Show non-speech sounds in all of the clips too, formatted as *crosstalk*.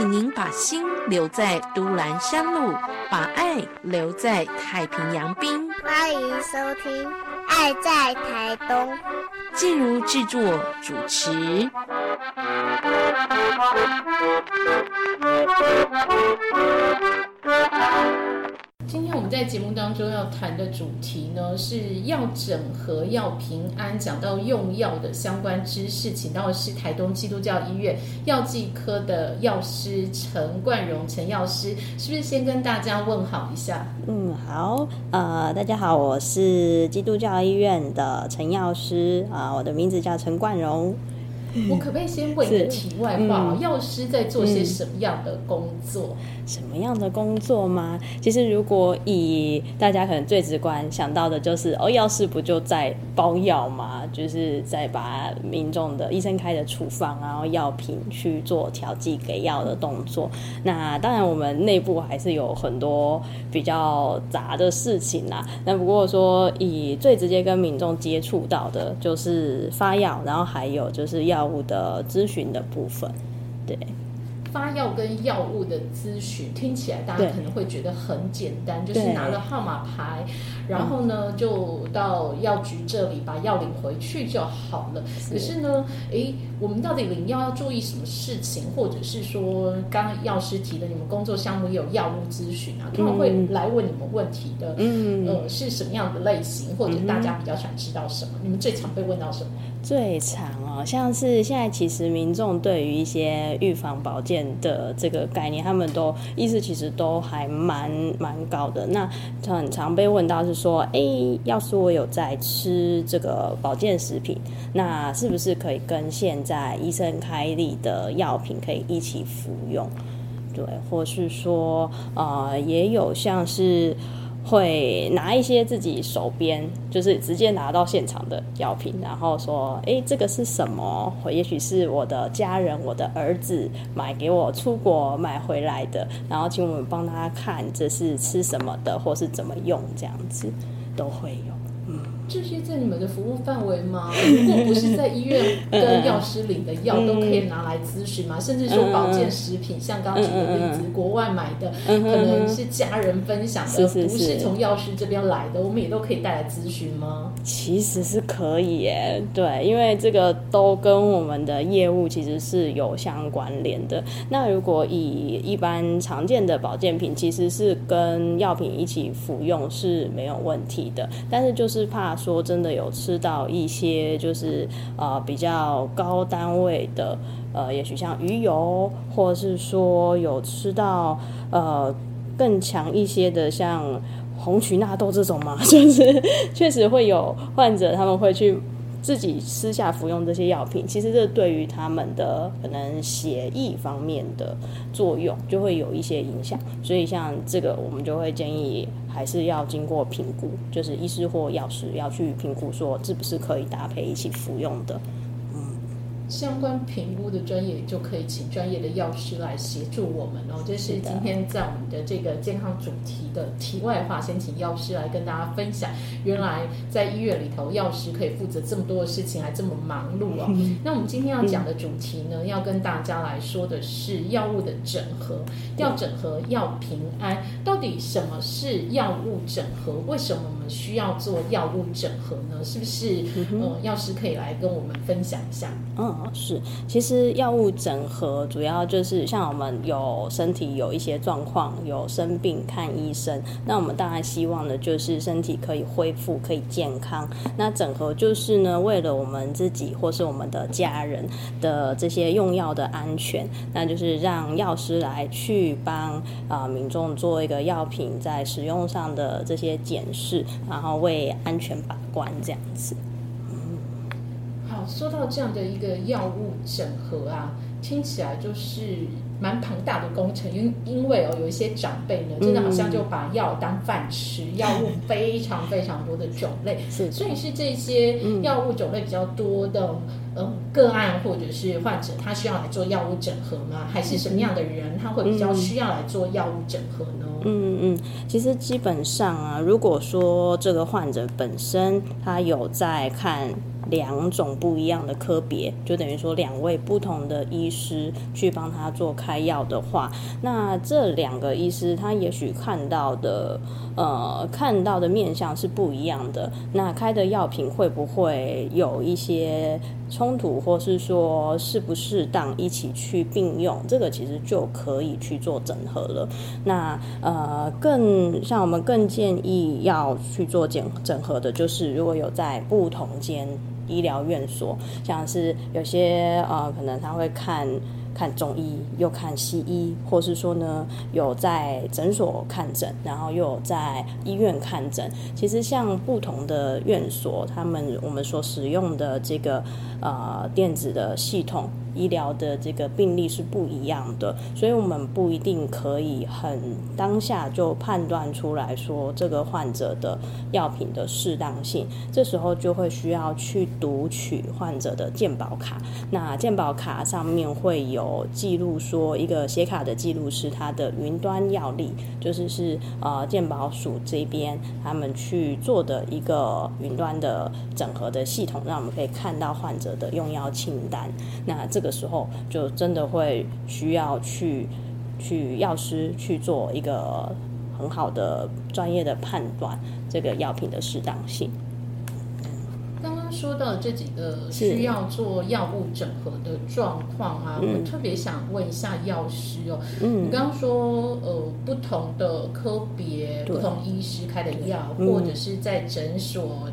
请您把心留在都兰山路，把爱留在太平洋滨。欢迎收听《爱在台东》，进入制作主持。今天我们在节目当中要谈的主题呢，是要整合要平安，讲到用药的相关知识，请到的是台东基督教医院药剂科的药师陈冠荣陈药师，是不是先跟大家问好一下？嗯，好，呃，大家好，我是基督教医院的陈药师啊，我的名字叫陈冠荣。我可不可以先问一个题外话？药师在做些什么样的工作？什么样的工作吗？其实如果以大家可能最直观想到的就是，哦，药师不就在包药吗？就是在把民众的医生开的处方，然后药品去做调剂给药的动作。那当然，我们内部还是有很多比较杂的事情啦。那不过说，以最直接跟民众接触到的，就是发药，然后还有就是药物的咨询的部分，对。发药跟药物的咨询听起来，大家可能会觉得很简单，就是拿了号码牌，然后呢就到药局这里把药领回去就好了。可是呢，诶，我们到底领药要注意什么事情，或者是说，刚刚药师提的，你们工作项目也有药物咨询啊，他们会来问你们问题的，嗯，呃，是什么样的类型，或者大家比较想知道什么？你们最常被问到什么？最常哦，像是现在其实民众对于一些预防保健的这个概念，他们都意识其实都还蛮蛮高的。那很常被问到是说，哎，要是我有在吃这个保健食品，那是不是可以跟现在医生开立的药品可以一起服用？对，或是说，呃，也有像是。会拿一些自己手边，就是直接拿到现场的药品，然后说：“哎，这个是什么？或也许是我的家人，我的儿子买给我出国买回来的，然后请我们帮他看这是吃什么的，或是怎么用，这样子都会有。”嗯这些在你们的服务范围吗？如果不是在医院跟药师领的药，都可以拿来咨询吗？甚至说保健食品，像刚举的例子，国外买的，可能是家人分享的，不是从药师这边来的，我们也都可以带来咨询吗？其实是可以耶，对，因为这个都跟我们的业务其实是有相关联的。那如果以一般常见的保健品，其实是跟药品一起服用是没有问题的，但是就是怕。说真的有吃到一些就是呃比较高单位的呃，也许像鱼油，或者是说有吃到呃更强一些的像红曲纳豆这种嘛，*laughs* 就是确实会有患者他们会去。自己私下服用这些药品，其实这对于他们的可能血液方面的作用就会有一些影响，所以像这个我们就会建议还是要经过评估，就是医师或药师要去评估说是不是可以搭配一起服用的。相关评估的专业就可以请专业的药师来协助我们哦。这是今天在我们的这个健康主题的题外话，先请药师来跟大家分享。原来在医院里头，药师可以负责这么多的事情，还这么忙碌哦。那我们今天要讲的主题呢，要跟大家来说的是药物的整合，要整合药平安。到底什么是药物整合？为什么需要做药物整合呢？是不是呃，药师可以来跟我们分享一下？嗯。是，其实药物整合主要就是像我们有身体有一些状况，有生病看医生，那我们当然希望的就是身体可以恢复，可以健康。那整合就是呢，为了我们自己或是我们的家人的这些用药的安全，那就是让药师来去帮啊民众做一个药品在使用上的这些检视，然后为安全把关这样子。好说到这样的一个药物整合啊，听起来就是蛮庞大的工程，因因为哦，有一些长辈呢，真的好像就把药当饭吃，药物非常非常多的种类，是，所以是这些药物种类比较多的嗯个案或者是患者，他需要来做药物整合吗？还是什么样的人他会比较需要来做药物整合呢？嗯嗯，其实基本上啊，如果说这个患者本身他有在看。两种不一样的科别，就等于说两位不同的医师去帮他做开药的话，那这两个医师他也许看到的呃看到的面相是不一样的，那开的药品会不会有一些冲突，或是说适不适当一起去并用，这个其实就可以去做整合了。那呃更像我们更建议要去做整整合的，就是如果有在不同间。医疗院所，像是有些呃，可能他会看看中医，又看西医，或是说呢，有在诊所看诊，然后又有在医院看诊。其实像不同的院所，他们我们所使用的这个呃电子的系统。医疗的这个病例是不一样的，所以我们不一定可以很当下就判断出来说这个患者的药品的适当性。这时候就会需要去读取患者的健保卡。那健保卡上面会有记录说，一个写卡的记录是他的云端药历，就是是呃健保署这边他们去做的一个云端的整合的系统，让我们可以看到患者的用药清单。那这个时候就真的会需要去去药师去做一个很好的专业的判断，这个药品的适当性。刚刚说到这几个需要做药物整合的状况啊，我特别想问一下药师哦，你刚刚说呃不同的科别、不同医师开的药，或者是在诊所。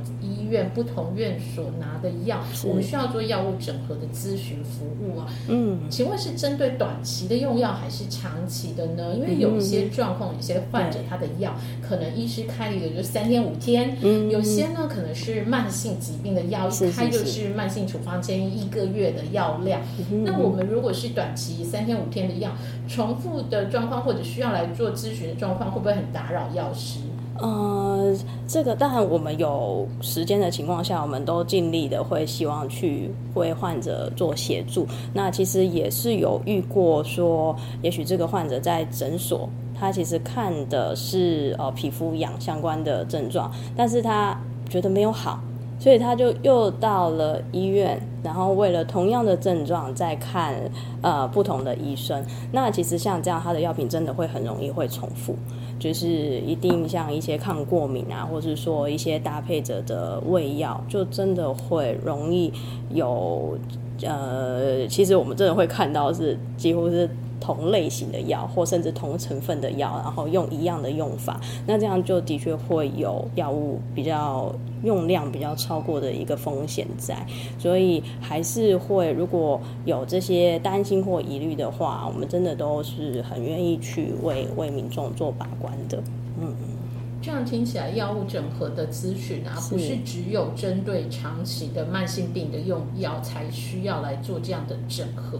院不同院所拿的药，我们需要做药物整合的咨询服务啊。嗯，请问是针对短期的用药还是长期的呢？因为有一些状况，有些患者他的药可能医师开一个就三天五天，嗯，有些呢可能是慢性疾病的药，一开就是慢性处方建议一个月的药量。那我们如果是短期三天五天的药，重复的状况或者需要来做咨询的状况，会不会很打扰药师？呃，这个当然，我们有时间的情况下，我们都尽力的会希望去为患者做协助。那其实也是有遇过说，也许这个患者在诊所，他其实看的是呃皮肤痒相关的症状，但是他觉得没有好，所以他就又到了医院，然后为了同样的症状再看呃不同的医生。那其实像这样，他的药品真的会很容易会重复。就是一定像一些抗过敏啊，或者说一些搭配着的胃药，就真的会容易有呃，其实我们真的会看到是几乎是。同类型的药，或甚至同成分的药，然后用一样的用法，那这样就的确会有药物比较用量比较超过的一个风险在，所以还是会如果有这些担心或疑虑的话，我们真的都是很愿意去为为民众做把关的，嗯。这样听起来，药物整合的咨询啊，不是只有针对长期的慢性病的用药才需要来做这样的整合。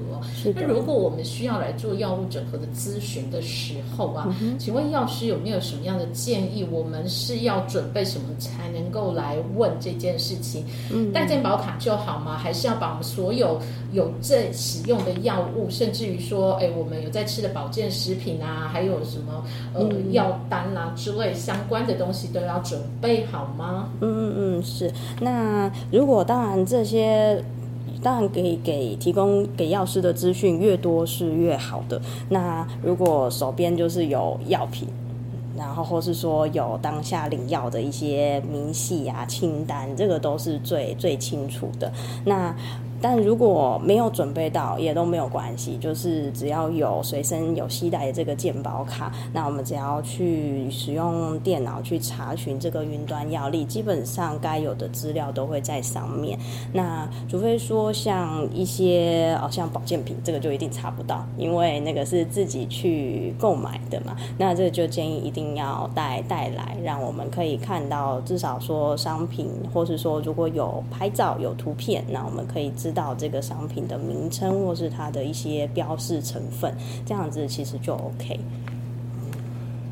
那如果我们需要来做药物整合的咨询的时候啊，请问药师有没有什么样的建议？我们是要准备什么才能够来问这件事情？嗯带健保卡就好吗？还是要把我们所有有在使用的药物，甚至于说，哎，我们有在吃的保健食品啊，还有什么呃药单啊之类相关？的东西都要准备好吗？嗯嗯嗯，是。那如果当然这些，当然给给提供给药师的资讯越多是越好的。那如果手边就是有药品，然后或是说有当下领药的一些明细啊清单，这个都是最最清楚的。那但如果没有准备到，也都没有关系，就是只要有随身有携带这个健保卡，那我们只要去使用电脑去查询这个云端药历，基本上该有的资料都会在上面。那除非说像一些哦像保健品，这个就一定查不到，因为那个是自己去购买的嘛。那这就建议一定要带带来，让我们可以看到至少说商品，或是说如果有拍照有图片，那我们可以。知道这个商品的名称或是它的一些标示成分，这样子其实就 OK。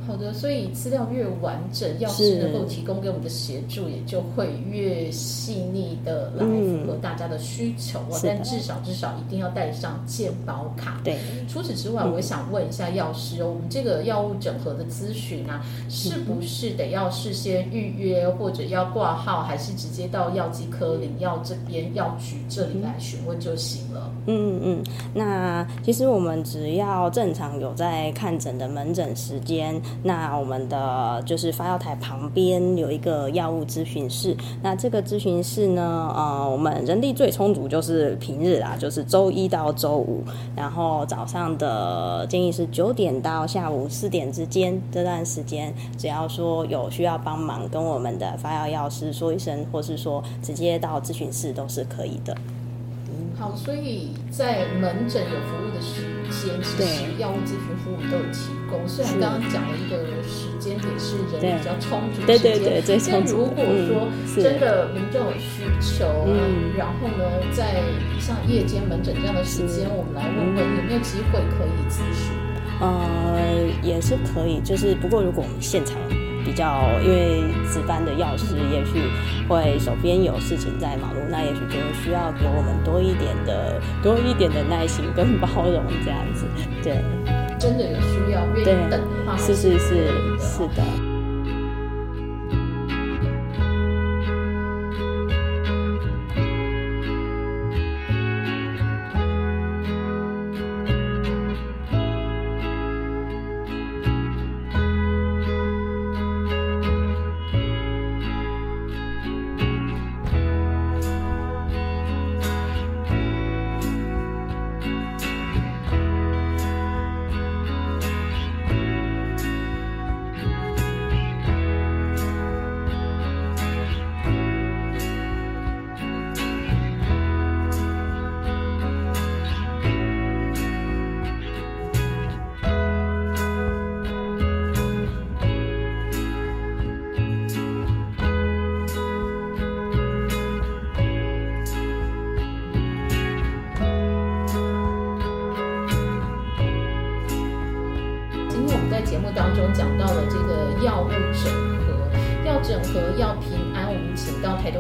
好的，所以资料越完整，药师能够提供给我们的协助也就会越细腻的来符合大家的需求哦。但至少至少一定要带上健保卡。对。除此之外，我想问一下药师哦，我们这个药物整合的咨询啊，是不是得要事先预约，或者要挂号，还是直接到药剂科领药这边药局这里来询问就行了？嗯嗯，那其实我们只要正常有在看诊的门诊时间。那我们的就是发药台旁边有一个药物咨询室，那这个咨询室呢，呃，我们人力最充足就是平日啦，就是周一到周五，然后早上的建议是九点到下午四点之间这段时间，只要说有需要帮忙，跟我们的发药药师说一声，或是说直接到咨询室都是可以的。好，所以在门诊有服务的时间，其实药物咨询服务都有提供。虽然刚刚讲了一个时间点是人力比较充足的时间，但如果说真的民众有需求，然后呢，在像夜间门诊这样的时间，我们来问问有没有机会可以咨询。呃，也是可以，就是不过如果我们现场。比较，因为值班的药师也许会手边有事情在忙碌，那也许就需要给我们多一点的、多一点的耐心跟包容，这样子。对，真的有需要愿意等的话，是是是是的。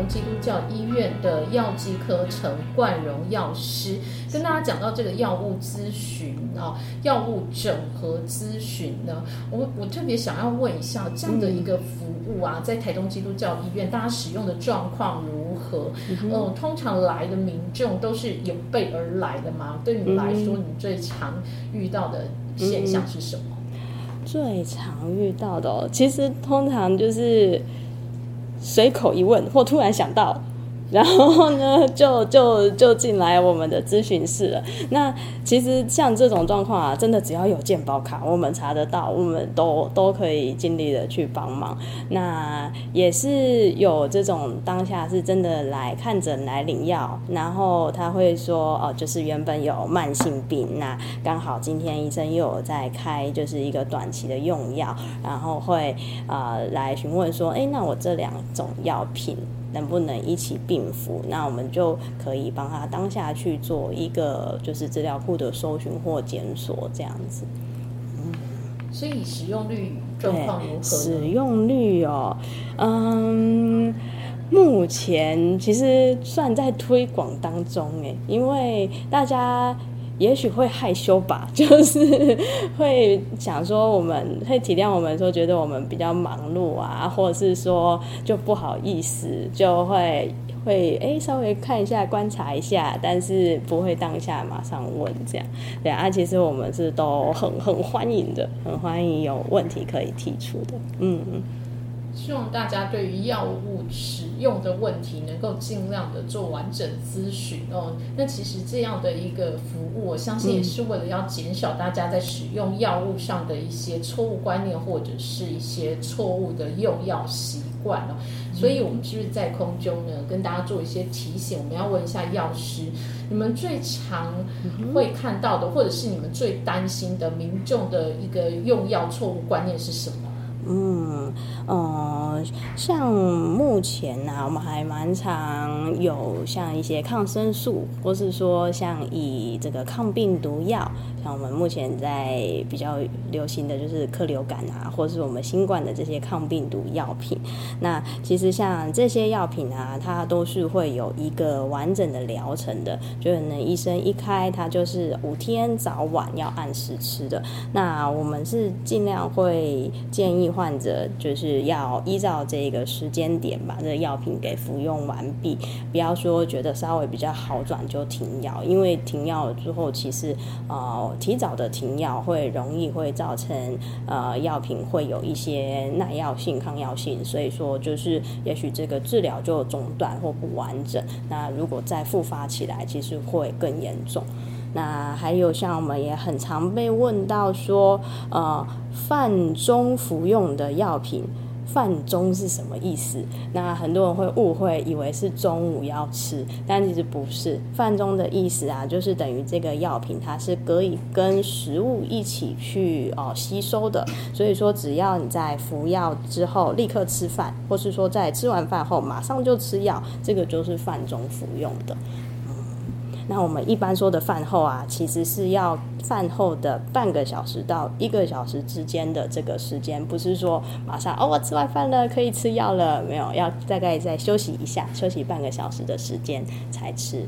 基督教医院的药剂科陈冠荣药师跟大家讲到这个药物咨询啊，药物整合咨询呢，我我特别想要问一下，这样的一个服务啊，在台东基督教医院，大家使用的状况如何？嗯，通常来的民众都是有备而来的吗？对你来说，你最常遇到的现象是什么？最常遇到的，其实通常就是。随口一问，或突然想到。然后呢，就就就进来我们的咨询室了。那其实像这种状况啊，真的只要有健保卡，我们查得到，我们都都可以尽力的去帮忙。那也是有这种当下是真的来看诊来领药，然后他会说哦，就是原本有慢性病，那刚好今天医生又有在开，就是一个短期的用药，然后会呃来询问说，哎，那我这两种药品。能不能一起并服？那我们就可以帮他当下去做一个就是资料库的搜寻或检索这样子。嗯，所以使用率状况如何？使用率哦，嗯，目前其实算在推广当中诶，因为大家。也许会害羞吧，*laughs* 就是会想说我们会体谅我们，说觉得我们比较忙碌啊，或者是说就不好意思，就会会哎稍微看一下观察一下，但是不会当下马上问这样。对啊，其实我们是都很很欢迎的，很欢迎有问题可以提出的，嗯。希望大家对于药物使用的问题能够尽量的做完整咨询哦。那其实这样的一个服务，我相信也是为了要减少大家在使用药物上的一些错误观念或者是一些错误的用药习惯哦。所以我们是不是在空中呢，跟大家做一些提醒？我们要问一下药师，你们最常会看到的，或者是你们最担心的民众的一个用药错误观念是什么？嗯，呃，像目前呢，我们还蛮常有像一些抗生素，或是说像以这个抗病毒药，像我们目前在比较流行的就是克流感啊，或是我们新冠的这些抗病毒药品。那其实像这些药品啊，它都是会有一个完整的疗程的，就可能医生一开，它就是五天早晚要按时吃的。那我们是尽量会建议。患者就是要依照这个时间点把这个药品给服用完毕，不要说觉得稍微比较好转就停药，因为停药之后，其实呃提早的停药会容易会造成呃药品会有一些耐药性、抗药性，所以说就是也许这个治疗就中断或不完整，那如果再复发起来，其实会更严重。那还有像我们也很常被问到说，呃，饭中服用的药品，饭中是什么意思？那很多人会误会，以为是中午要吃，但其实不是。饭中的意思啊，就是等于这个药品它是可以跟食物一起去哦吸收的，所以说只要你在服药之后立刻吃饭，或是说在吃完饭后马上就吃药，这个就是饭中服用的。那我们一般说的饭后啊，其实是要饭后的半个小时到一个小时之间的这个时间，不是说马上哦，我吃完饭了可以吃药了，没有，要大概再休息一下，休息半个小时的时间才吃。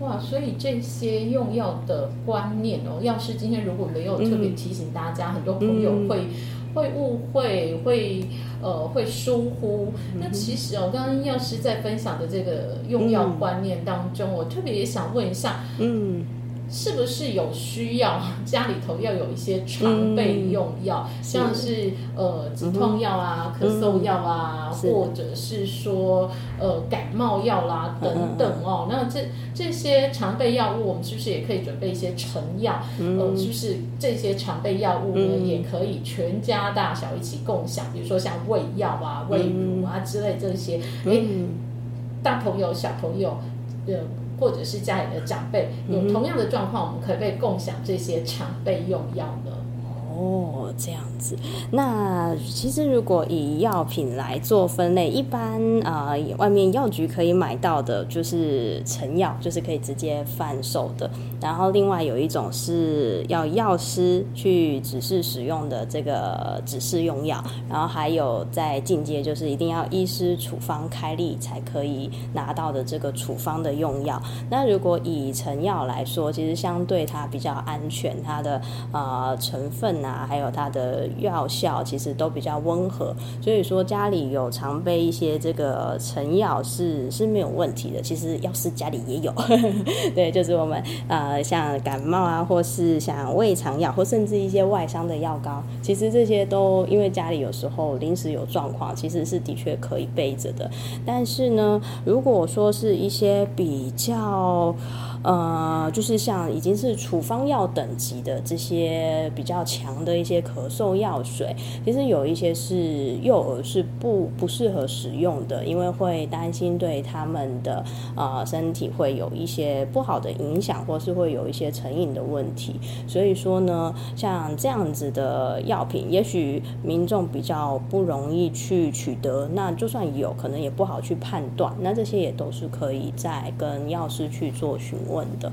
哇，所以这些用药的观念哦，要是今天如果没有特别提醒大家，很多朋友会。会误会，会呃会疏忽。那其实哦，刚刚药师在分享的这个用药观念当中，我特别也想问一下，嗯。是不是有需要家里头要有一些常备用药，像是呃止痛药啊、咳嗽药啊，或者是说呃感冒药啦等等哦。那这这些常备药物，我们是不是也可以准备一些成药？呃，是不是这些常备药物呢，也可以全家大小一起共享？比如说像胃药啊、胃乳啊之类这些，哎，大朋友、小朋友，呃。或者是家里的长辈有同样的状况，我们可以被共享这些常备用药呢？哦，这样子。那其实如果以药品来做分类，一般啊，外面药局可以买到的就是成药，就是可以直接贩售的。然后另外有一种是要药师去指示使用的这个指示用药，然后还有在进阶就是一定要医师处方开立才可以拿到的这个处方的用药。那如果以成药来说，其实相对它比较安全，它的呃成分啊，啊还有它的药效其实都比较温和，所以说家里有常备一些这个成药是是没有问题的。其实药师家里也有，*laughs* 对，就是我们。呃，像感冒啊，或是像胃肠药，或甚至一些外伤的药膏，其实这些都因为家里有时候临时有状况，其实是的确可以备着的。但是呢，如果说是一些比较。呃，就是像已经是处方药等级的这些比较强的一些咳嗽药水，其实有一些是幼儿是不不适合使用的，因为会担心对他们的呃身体会有一些不好的影响，或是会有一些成瘾的问题。所以说呢，像这样子的药品，也许民众比较不容易去取得，那就算有可能也不好去判断。那这些也都是可以在跟药师去做询。问的，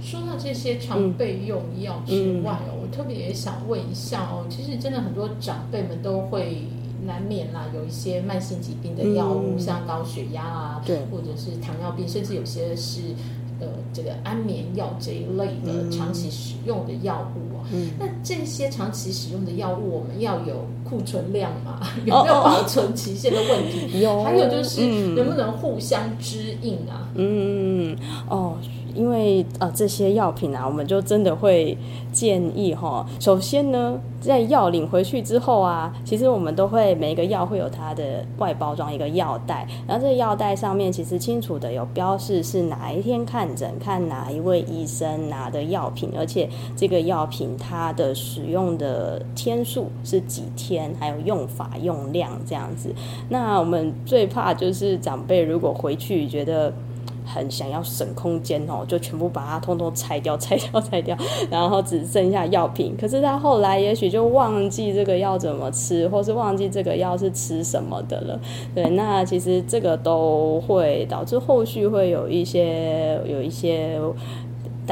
说到这些常备用药之外哦，我特别也想问一下哦，其实真的很多长辈们都会难免啦，有一些慢性疾病的药物，像高血压啊，对，或者是糖尿病，甚至有些是呃这个安眠药这一类的长期使用的药物哦。那这些长期使用的药物，我们要有库存量嘛？*laughs* 有没有保存期限的问题？有，还有就是能不能互相支应啊？嗯，哦。因为呃这些药品啊，我们就真的会建议哈。首先呢，在药领回去之后啊，其实我们都会每一个药会有它的外包装一个药袋，然后这个药袋上面其实清楚的有标示是哪一天看诊，看哪一位医生拿的药品，而且这个药品它的使用的天数是几天，还有用法用量这样子。那我们最怕就是长辈如果回去觉得。很想要省空间哦，就全部把它通通拆掉、拆掉、拆掉，然后只剩下药品。可是他后来也许就忘记这个药怎么吃，或是忘记这个药是吃什么的了。对，那其实这个都会导致后续会有一些有一些。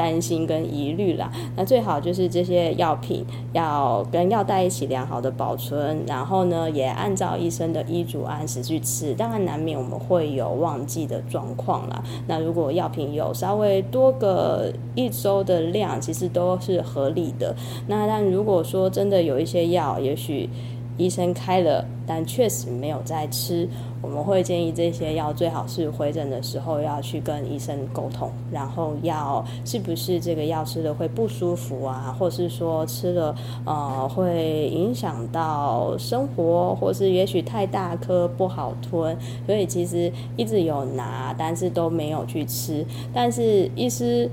担心跟疑虑啦，那最好就是这些药品要跟药袋一起良好的保存，然后呢，也按照医生的医嘱按时去吃。当然难免我们会有忘记的状况啦。那如果药品有稍微多个一周的量，其实都是合理的。那但如果说真的有一些药，也许。医生开了，但确实没有在吃。我们会建议这些药最好是回诊的时候要去跟医生沟通，然后要是不是这个药吃了会不舒服啊，或是说吃了呃会影响到生活，或是也许太大颗不好吞，所以其实一直有拿，但是都没有去吃。但是医师。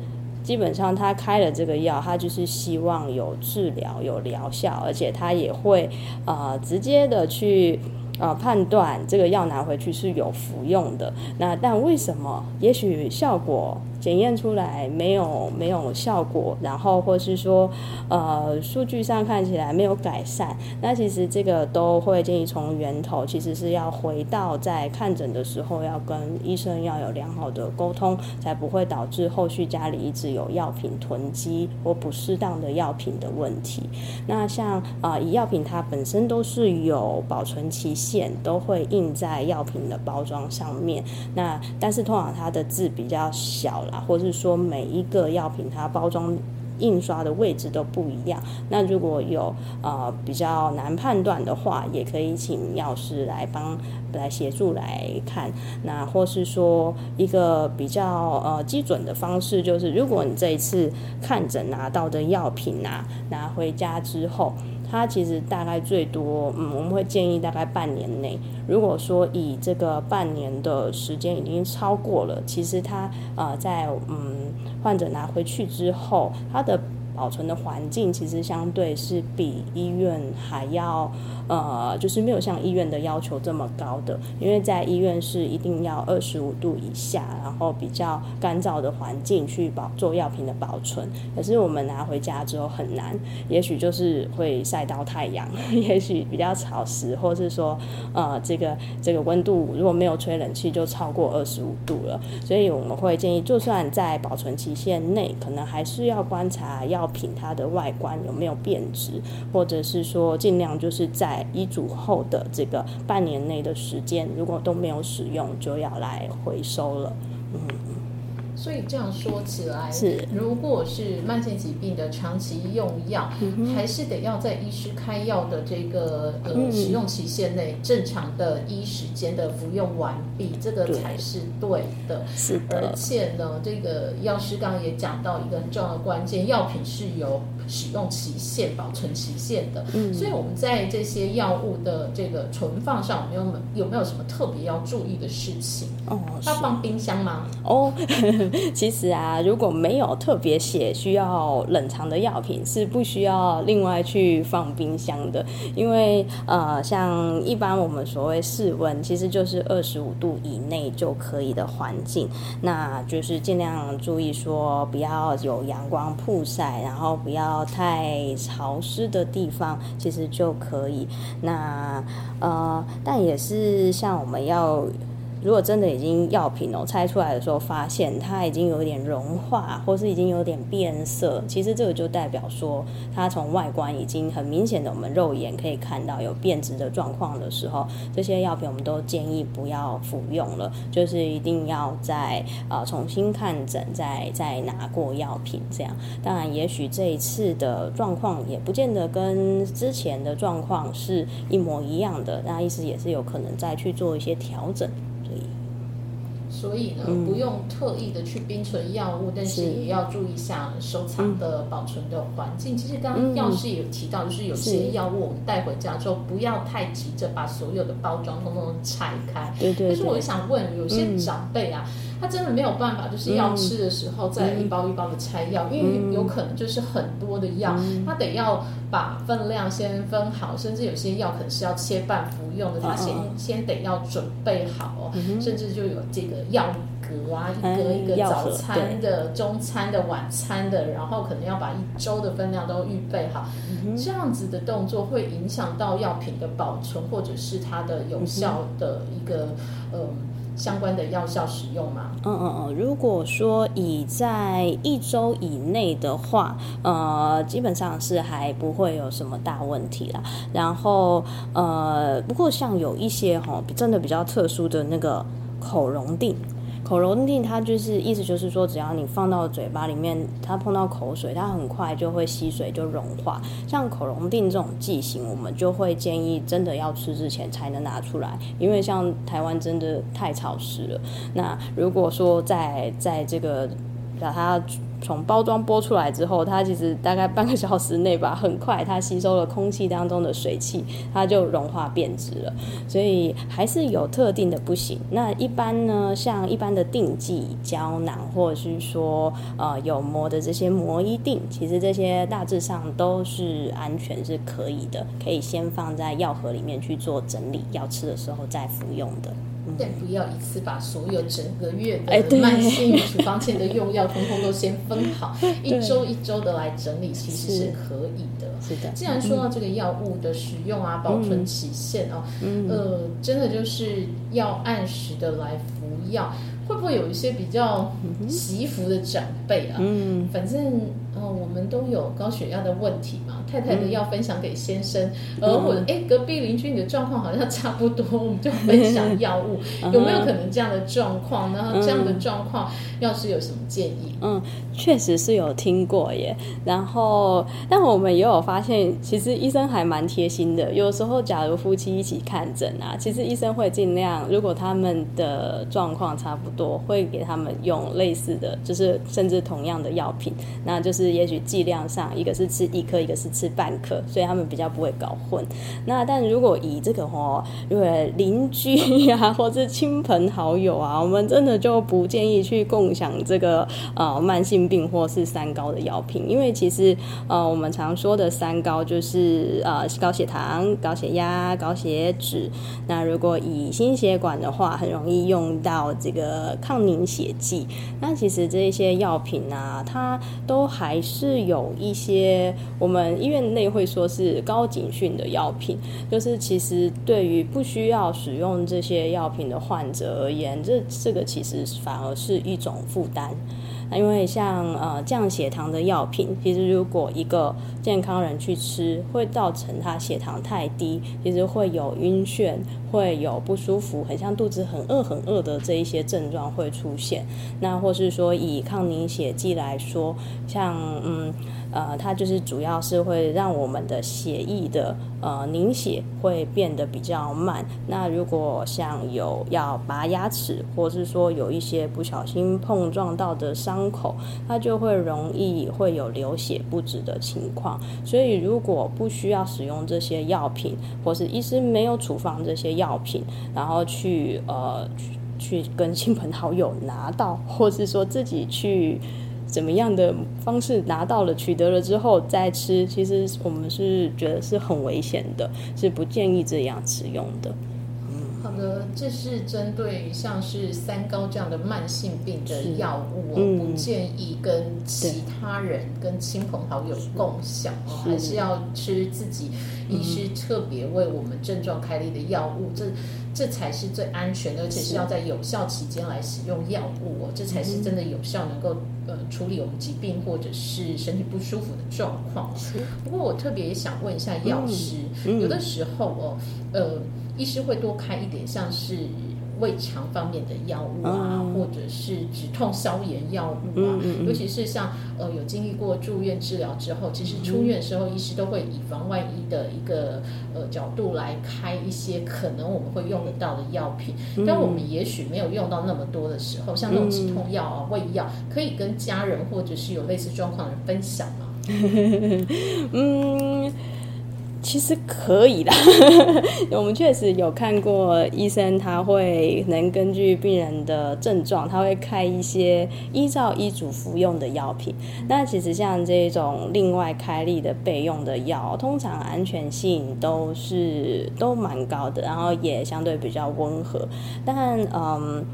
基本上他开了这个药，他就是希望有治疗、有疗效，而且他也会呃直接的去呃判断这个药拿回去是有服用的。那但为什么？也许效果。检验出来没有没有效果，然后或是说，呃，数据上看起来没有改善，那其实这个都会建议从源头，其实是要回到在看诊的时候要跟医生要有良好的沟通，才不会导致后续家里一直有药品囤积或不适当的药品的问题。那像啊，以药品它本身都是有保存期限，都会印在药品的包装上面。那但是通常它的字比较小啦。或是说每一个药品它包装印刷的位置都不一样，那如果有呃比较难判断的话，也可以请药师来帮来协助来看。那或是说一个比较呃基准的方式，就是如果你这一次看诊拿到的药品啊拿回家之后。它其实大概最多，嗯，我们会建议大概半年内。如果说以这个半年的时间已经超过了，其实它呃在嗯患者拿回去之后，它的。保存的环境其实相对是比医院还要呃，就是没有像医院的要求这么高的，因为在医院是一定要二十五度以下，然后比较干燥的环境去保做药品的保存。可是我们拿回家之后很难，也许就是会晒到太阳，*laughs* 也许比较潮湿，或是说呃这个这个温度如果没有吹冷气就超过二十五度了，所以我们会建议，就算在保存期限内，可能还是要观察药。品它的外观有没有变质，或者是说尽量就是在医嘱后的这个半年内的时间，如果都没有使用，就要来回收了。嗯。所以这样说起来，是如果是慢性疾病的长期用药，还是得要在医师开药的这个呃使用期限内，正常的医时间的服用完毕，这个才是对的。是的。而且呢，这个药师刚刚也讲到一个很重要的关键，药品是有使用期限、保存期限的。嗯。所以我们在这些药物的这个存放上，有没有有没有什么特别要注意的事情？哦，要放冰箱吗？哦。*laughs* 其实啊，如果没有特别写需要冷藏的药品，是不需要另外去放冰箱的。因为呃，像一般我们所谓室温，其实就是二十五度以内就可以的环境，那就是尽量注意说不要有阳光曝晒，然后不要太潮湿的地方，其实就可以。那呃，但也是像我们要。如果真的已经药品哦拆出来的时候，发现它已经有点融化，或是已经有点变色，其实这个就代表说它从外观已经很明显的，我们肉眼可以看到有变质的状况的时候，这些药品我们都建议不要服用了，就是一定要再呃重新看诊，再再拿过药品这样。当然，也许这一次的状况也不见得跟之前的状况是一模一样的，那意思也是有可能再去做一些调整。所以呢，不用特意的去冰存药物，但是也要注意一下收藏的保存的环境。其实刚刚药师也有提到，就是有些药物我们带回家之后，不要太急着把所有的包装通通拆开。对对。但是我想问，有些长辈啊。他真的没有办法，就是要吃的时候再一包一包的拆药，因为有可能就是很多的药，他得要把分量先分好，甚至有些药可能是要切半服用的，他先先得要准备好哦，甚至就有这个药格啊，一个一个早餐的、中餐的、晚餐的，然后可能要把一周的分量都预备好，这样子的动作会影响到药品的保存或者是它的有效的一个呃。相关的药效使用吗？嗯嗯嗯，如果说已在一周以内的话，呃，基本上是还不会有什么大问题啦。然后呃，不过像有一些哈，真的比较特殊的那个口溶定。口溶定它就是意思就是说，只要你放到嘴巴里面，它碰到口水，它很快就会吸水就融化。像口溶定这种剂型，我们就会建议真的要吃之前才能拿出来，因为像台湾真的太潮湿了。那如果说在在这个把它。从包装剥出来之后，它其实大概半个小时内吧，很快它吸收了空气当中的水汽，它就融化变质了。所以还是有特定的不行。那一般呢，像一般的定剂胶囊，或者是说呃有膜的这些膜衣定，其实这些大致上都是安全是可以的，可以先放在药盒里面去做整理，要吃的时候再服用的。但不要一次把所有整个月的慢性处方前的用药，通通都先分好，*laughs* 一周一周的来整理，其实是可以的。是的。既然说到这个药物的使用啊，保存期限哦，呃，真的就是要按时的来服药。会不会有一些比较惜福的长辈啊？嗯，反正哦，我们都有高血压的问题嘛。太太的药分享给先生，而或者哎，隔壁邻居你的状况好像差不多，我们就分享药物，*laughs* 有没有可能这样的状况？然后这样的状况，要是有什么建议？嗯，确实是有听过耶。然后，但我们也有发现，其实医生还蛮贴心的。有时候，假如夫妻一起看诊啊，其实医生会尽量，如果他们的状况差不多，会给他们用类似的，就是甚至同样的药品，那就是也许剂量上，一个是吃一颗，一个是。吃半颗，所以他们比较不会搞混。那但如果以这个哦，因为邻居呀，或者亲朋好友啊，我们真的就不建议去共享这个呃慢性病或是三高的药品，因为其实呃我们常说的三高就是呃高血糖、高血压、高血脂。那如果以心血管的话，很容易用到这个抗凝血剂。那其实这些药品啊，它都还是有一些我们。医院内会说是高警讯的药品，就是其实对于不需要使用这些药品的患者而言，这这个其实反而是一种负担。那因为像呃降血糖的药品，其实如果一个健康人去吃，会造成他血糖太低，其实会有晕眩，会有不舒服，很像肚子很饿很饿的这一些症状会出现。那或是说以抗凝血剂来说，像嗯。呃，它就是主要是会让我们的血液的呃凝血会变得比较慢。那如果像有要拔牙齿，或是说有一些不小心碰撞到的伤口，它就会容易会有流血不止的情况。所以如果不需要使用这些药品，或是医师没有处方这些药品，然后去呃去跟亲朋好友拿到，*laughs* 或是说自己去。怎么样的方式拿到了、取得了之后再吃，其实我们是觉得是很危险的，是不建议这样使用的。好的，这是针对像是三高这样的慢性病的药物，我不建议跟其他人、跟亲朋好友共享哦，还是要吃自己医师特别为我们症状开立的药物，这这才是最安全的，而且是。要在有效期间来使用药物哦，这才是真的有效，能够呃处理我们疾病或者是身体不舒服的状况。不过我特别想问一下药师，有的时候哦，呃。医师会多开一点，像是胃肠方面的药物啊，或者是止痛消炎药物啊。尤其是像呃有经历过住院治疗之后，其实出院的时候，医师都会以防万一的一个呃角度来开一些可能我们会用得到的药品。但我们也许没有用到那么多的时候，像那种止痛药啊、胃药，可以跟家人或者是有类似状况的人分享吗？*laughs* 嗯。其实可以啦，*laughs* 我们确实有看过医生，他会能根据病人的症状，他会开一些依照医嘱服用的药品。那其实像这种另外开立的备用的药，通常安全性都是都蛮高的，然后也相对比较温和。但嗯。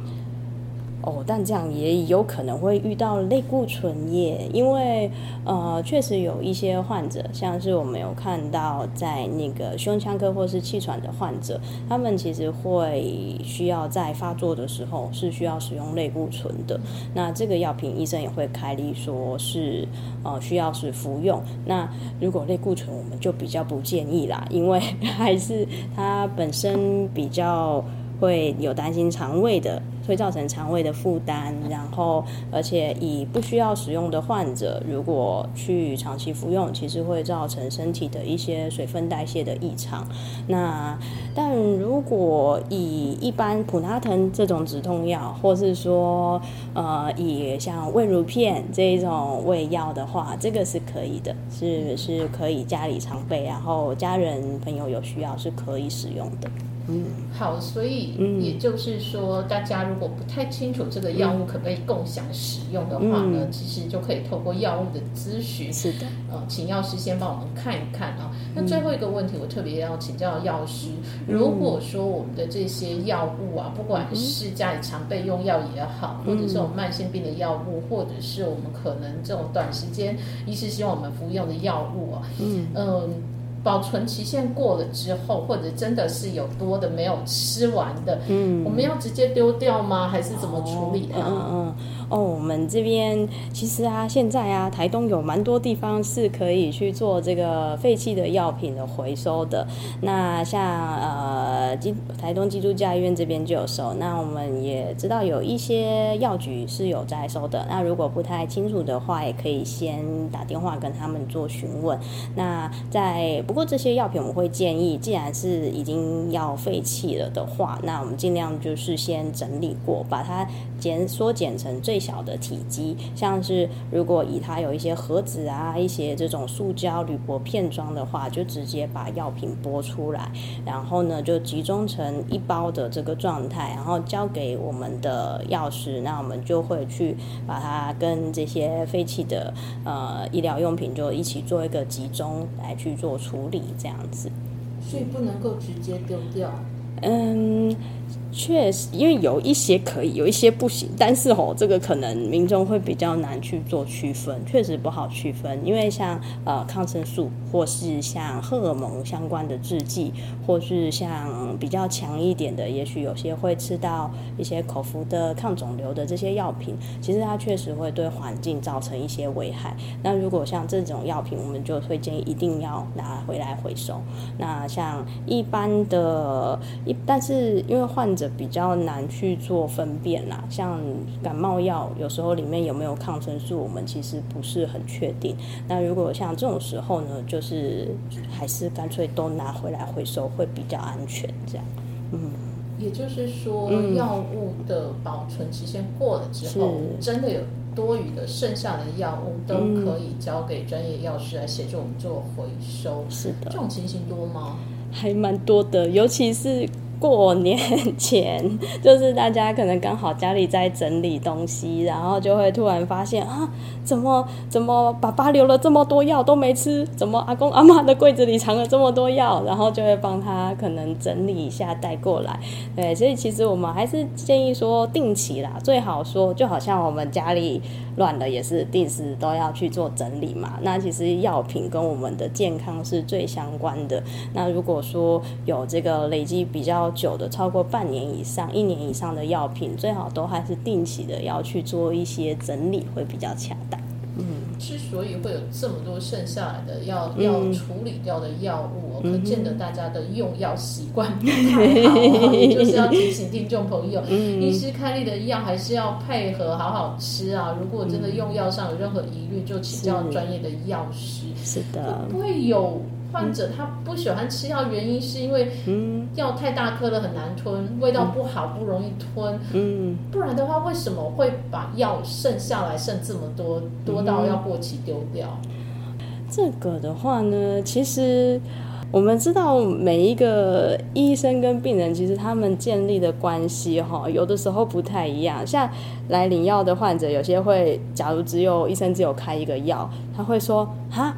哦，但这样也有可能会遇到类固醇液，因为呃，确实有一些患者，像是我们有看到在那个胸腔科或是气喘的患者，他们其实会需要在发作的时候是需要使用类固醇的。那这个药品医生也会开立说是呃需要是服用。那如果类固醇，我们就比较不建议啦，因为 *laughs* 还是它本身比较会有担心肠胃的。会造成肠胃的负担，然后而且以不需要使用的患者，如果去长期服用，其实会造成身体的一些水分代谢的异常。那但如果以一般普拉腾这种止痛药，或是说呃以像胃乳片这一种胃药的话，这个是可以的，是是可以家里常备，然后家人朋友有需要是可以使用的。嗯，好，所以也就是说，大家如果不太清楚这个药物可不可以共享使用的话呢，其实就可以透过药物的咨询，是的，呃，请药师先帮我们看一看啊。那最后一个问题，我特别要请教药师，如果说我们的这些药物啊，不管是家里常备用药也好，或者是我们慢性病的药物，或者是我们可能这种短时间医师希望我们服用的药物啊，嗯。嗯。保存期限过了之后，或者真的是有多的没有吃完的，嗯，我们要直接丢掉吗？还是怎么处理它？嗯嗯。哦，我们这边其实啊，现在啊，台东有蛮多地方是可以去做这个废弃的药品的回收的。那像呃，基台东基督教医院这边就有收。那我们也知道有一些药局是有在收的。那如果不太清楚的话，也可以先打电话跟他们做询问。那在不过这些药品，我们会建议，既然是已经要废弃了的话，那我们尽量就是先整理过，把它减缩减成最。小的体积，像是如果以它有一些盒子啊，一些这种塑胶铝箔片装的话，就直接把药品剥出来，然后呢就集中成一包的这个状态，然后交给我们的药师，那我们就会去把它跟这些废弃的呃医疗用品就一起做一个集中来去做处理，这样子。所以不能够直接丢掉。嗯。确实，因为有一些可以，有一些不行。但是哦，这个可能民众会比较难去做区分，确实不好区分。因为像呃抗生素，或是像荷尔蒙相关的制剂，或是像比较强一点的，也许有些会吃到一些口服的抗肿瘤的这些药品，其实它确实会对环境造成一些危害。那如果像这种药品，我们就会建议一定要拿回来回收。那像一般的，一但是因为患者。比较难去做分辨啦，像感冒药有时候里面有没有抗生素，我们其实不是很确定。那如果像这种时候呢，就是还是干脆都拿回来回收会比较安全，这样。嗯，也就是说，药物的保存期限过了之后，真的有多余的剩下的药物都可以交给专业药师来协助我们做回收。是的，这种情形多吗？还蛮多的，尤其是。过年前，*laughs* 就是大家可能刚好家里在整理东西，然后就会突然发现啊，怎么怎么爸爸留了这么多药都没吃？怎么阿公阿妈的柜子里藏了这么多药？然后就会帮他可能整理一下带过来。对，所以其实我们还是建议说定期啦，最好说就好像我们家里乱了，也是定时都要去做整理嘛。那其实药品跟我们的健康是最相关的。那如果说有这个累积比较。久的超过半年以上、一年以上的药品，最好都还是定期的要去做一些整理，会比较恰当。嗯，之所以会有这么多剩下来的要要处理掉的药物，可见得大家的用药习惯不 *laughs* 太好。也就是要提醒听众朋友，医师开立的药还是要配合好好吃啊。如果真的用药上有任何疑虑，就请教专业的药师。是的，不会有。患者他不喜欢吃药，原因是因为药太大颗了很难吞，味道不好不容易吞。嗯，不然的话，为什么会把药剩下来剩这么多，多到要过期丢掉？这个的话呢，其实我们知道每一个医生跟病人，其实他们建立的关系哈，有的时候不太一样。像来领药的患者，有些会，假如只有医生只有开一个药，他会说哈。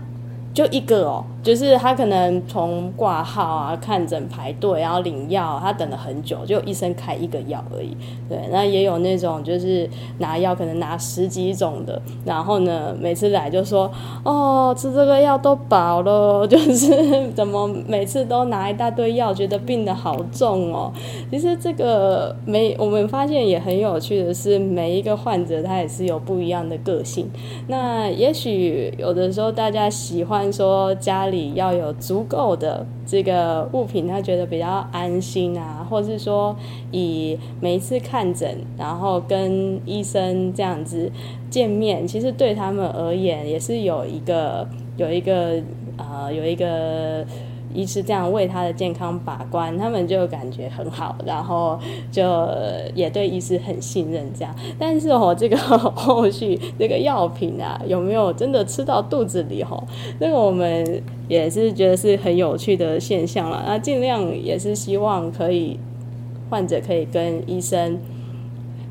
就一个哦，就是他可能从挂号啊、看诊排队，然后领药，他等了很久，就医生开一个药而已。对，那也有那种就是拿药可能拿十几种的，然后呢，每次来就说哦，吃这个药都饱了，*laughs* 就是怎么每次都拿一大堆药，觉得病得好重哦。其实这个没，我们发现也很有趣的是，每一个患者他也是有不一样的个性。那也许有的时候大家喜欢。说家里要有足够的这个物品，他觉得比较安心啊，或是说以每一次看诊，然后跟医生这样子见面，其实对他们而言也是有一个有一个呃有一个。医师这样为他的健康把关，他们就感觉很好，然后就也对医师很信任这样。但是哦，这个后续这个药品啊，有没有真的吃到肚子里？吼，*laughs* 那个我们也是觉得是很有趣的现象了。那尽量也是希望可以患者可以跟医生。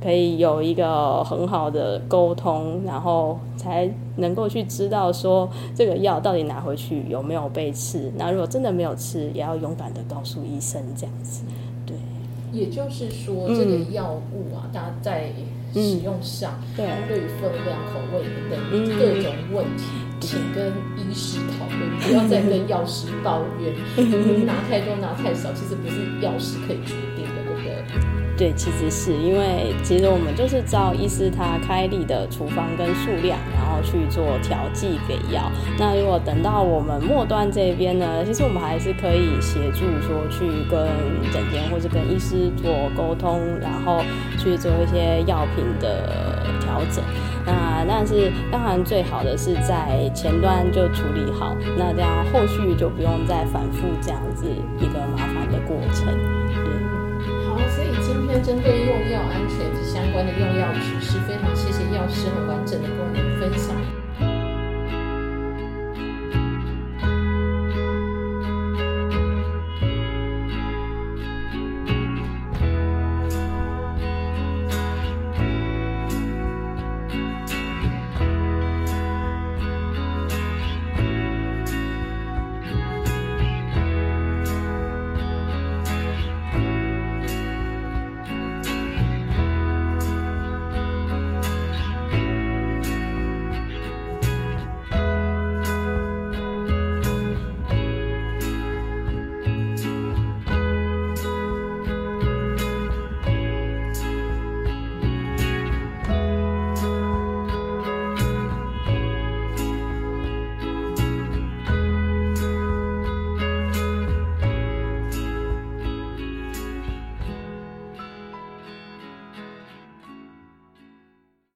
可以有一个很好的沟通，然后才能够去知道说这个药到底拿回去有没有被吃。那如果真的没有吃，也要勇敢的告诉医生这样子。对，也就是说，这个药物啊，大家在使用上，对于分量、口味等等各种问题，请跟医师讨论，不要再跟药师抱怨，*laughs* 拿太多拿太少，其实不是药师可以决定的，对不对？对，其实是因为其实我们就是照医师他开立的处方跟数量，然后去做调剂给药。那如果等到我们末端这边呢，其实我们还是可以协助说去跟诊间或是跟医师做沟通，然后去做一些药品的调整。那但是当然最好的是在前端就处理好，那这样后续就不用再反复这样子一个麻烦的过程。所以今天针对用药安全及相关的用药知识，非常谢谢药师很完整的跟我们分享。